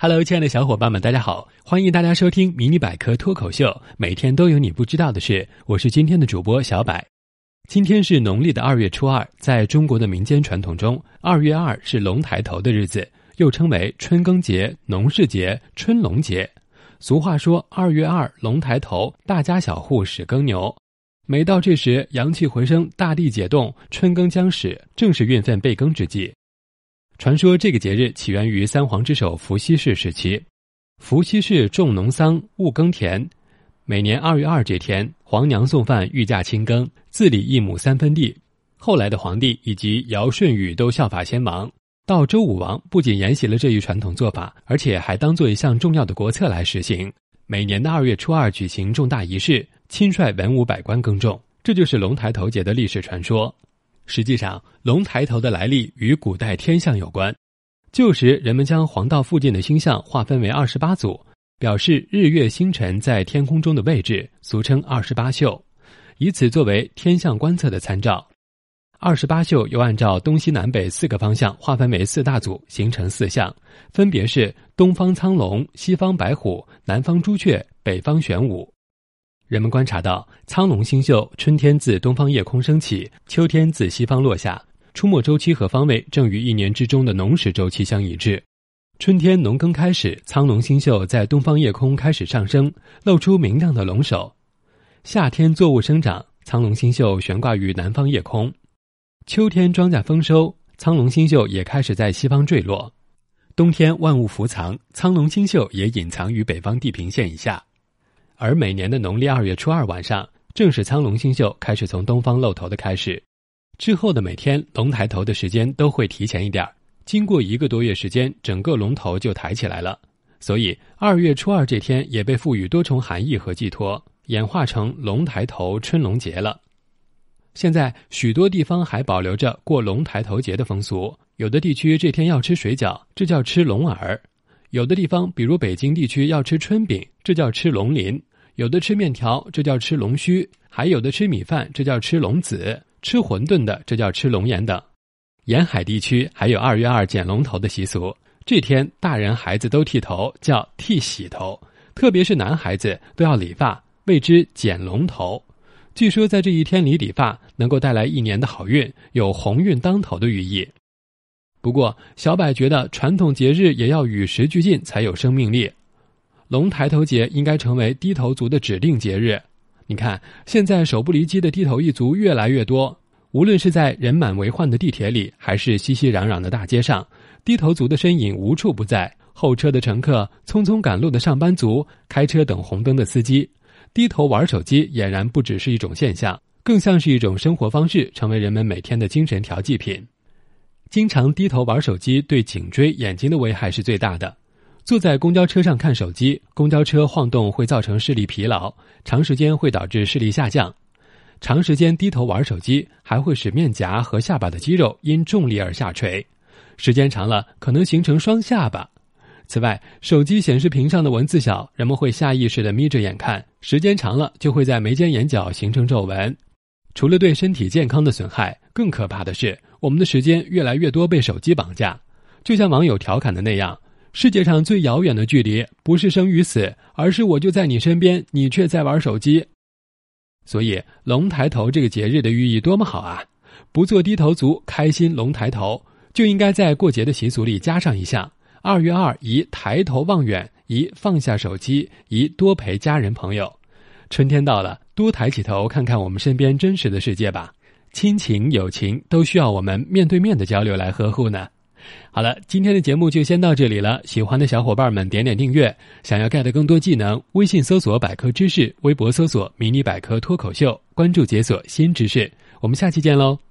Hello，亲爱的小伙伴们，大家好！欢迎大家收听《迷你百科脱口秀》，每天都有你不知道的事。我是今天的主播小柏。今天是农历的二月初二，在中国的民间传统中，二月二是龙抬头的日子，又称为春耕节、农事节、春龙节。俗话说：“二月二，龙抬头，大家小户始耕牛。”每到这时，阳气回升，大地解冻，春耕将始，正是运分备耕之际。传说这个节日起源于三皇之首伏羲氏时期。伏羲氏重农桑，务耕田。每年二月二这天，皇娘送饭御驾亲耕，自理一亩三分地。后来的皇帝以及尧舜禹都效法先王。到周武王，不仅沿袭了这一传统做法，而且还当做一项重要的国策来实行。每年的二月初二举行重大仪式，亲率文武百官耕种。这就是龙抬头节的历史传说。实际上，龙抬头的来历与古代天象有关。旧时，人们将黄道附近的星象划分为二十八组，表示日月星辰在天空中的位置，俗称二十八宿，以此作为天象观测的参照。二十八宿又按照东西南北四个方向划分为四大组，形成四象，分别是东方苍龙、西方白虎、南方朱雀、北方玄武。人们观察到，苍龙星宿春天自东方夜空升起，秋天自西方落下，出没周期和方位正与一年之中的农时周期相一致。春天农耕开始，苍龙星宿在东方夜空开始上升，露出明亮的龙首；夏天作物生长，苍龙星宿悬挂于南方夜空；秋天庄稼丰收，苍龙星宿也开始在西方坠落；冬天万物伏藏，苍龙星宿也隐藏于北方地平线以下。而每年的农历二月初二晚上，正是苍龙星宿开始从东方露头的开始。之后的每天龙抬头的时间都会提前一点儿。经过一个多月时间，整个龙头就抬起来了。所以二月初二这天也被赋予多重含义和寄托，演化成龙抬头春龙节了。现在许多地方还保留着过龙抬头节的风俗，有的地区这天要吃水饺，这叫吃龙耳；有的地方，比如北京地区要吃春饼，这叫吃龙鳞。有的吃面条，这叫吃龙须；还有的吃米饭，这叫吃龙子；吃馄饨的，这叫吃龙眼等。沿海地区还有二月二剪龙头的习俗，这天大人孩子都剃头，叫剃洗头，特别是男孩子都要理发，谓之剪龙头。据说在这一天里理发，能够带来一年的好运，有鸿运当头的寓意。不过，小柏觉得传统节日也要与时俱进，才有生命力。龙抬头节应该成为低头族的指定节日。你看，现在手不离机的低头一族越来越多，无论是在人满为患的地铁里，还是熙熙攘攘的大街上，低头族的身影无处不在。候车的乘客、匆匆赶路的上班族、开车等红灯的司机，低头玩手机俨然不只是一种现象，更像是一种生活方式，成为人们每天的精神调剂品。经常低头玩手机，对颈椎、眼睛的危害是最大的。坐在公交车上看手机，公交车晃动会造成视力疲劳，长时间会导致视力下降。长时间低头玩手机，还会使面颊和下巴的肌肉因重力而下垂，时间长了可能形成双下巴。此外，手机显示屏上的文字小，人们会下意识地眯着眼看，时间长了就会在眉间眼角形成皱纹。除了对身体健康的损害，更可怕的是，我们的时间越来越多被手机绑架，就像网友调侃的那样。世界上最遥远的距离，不是生与死，而是我就在你身边，你却在玩手机。所以，龙抬头这个节日的寓意多么好啊！不做低头族，开心龙抬头，就应该在过节的习俗里加上一项：二月二宜抬头望远，宜放下手机，宜多陪家人朋友。春天到了，多抬起头看看我们身边真实的世界吧。亲情、友情都需要我们面对面的交流来呵护呢。好了，今天的节目就先到这里了。喜欢的小伙伴们点点订阅，想要 get 更多技能，微信搜索百科知识，微博搜索迷你百科脱口秀，关注解锁新知识。我们下期见喽！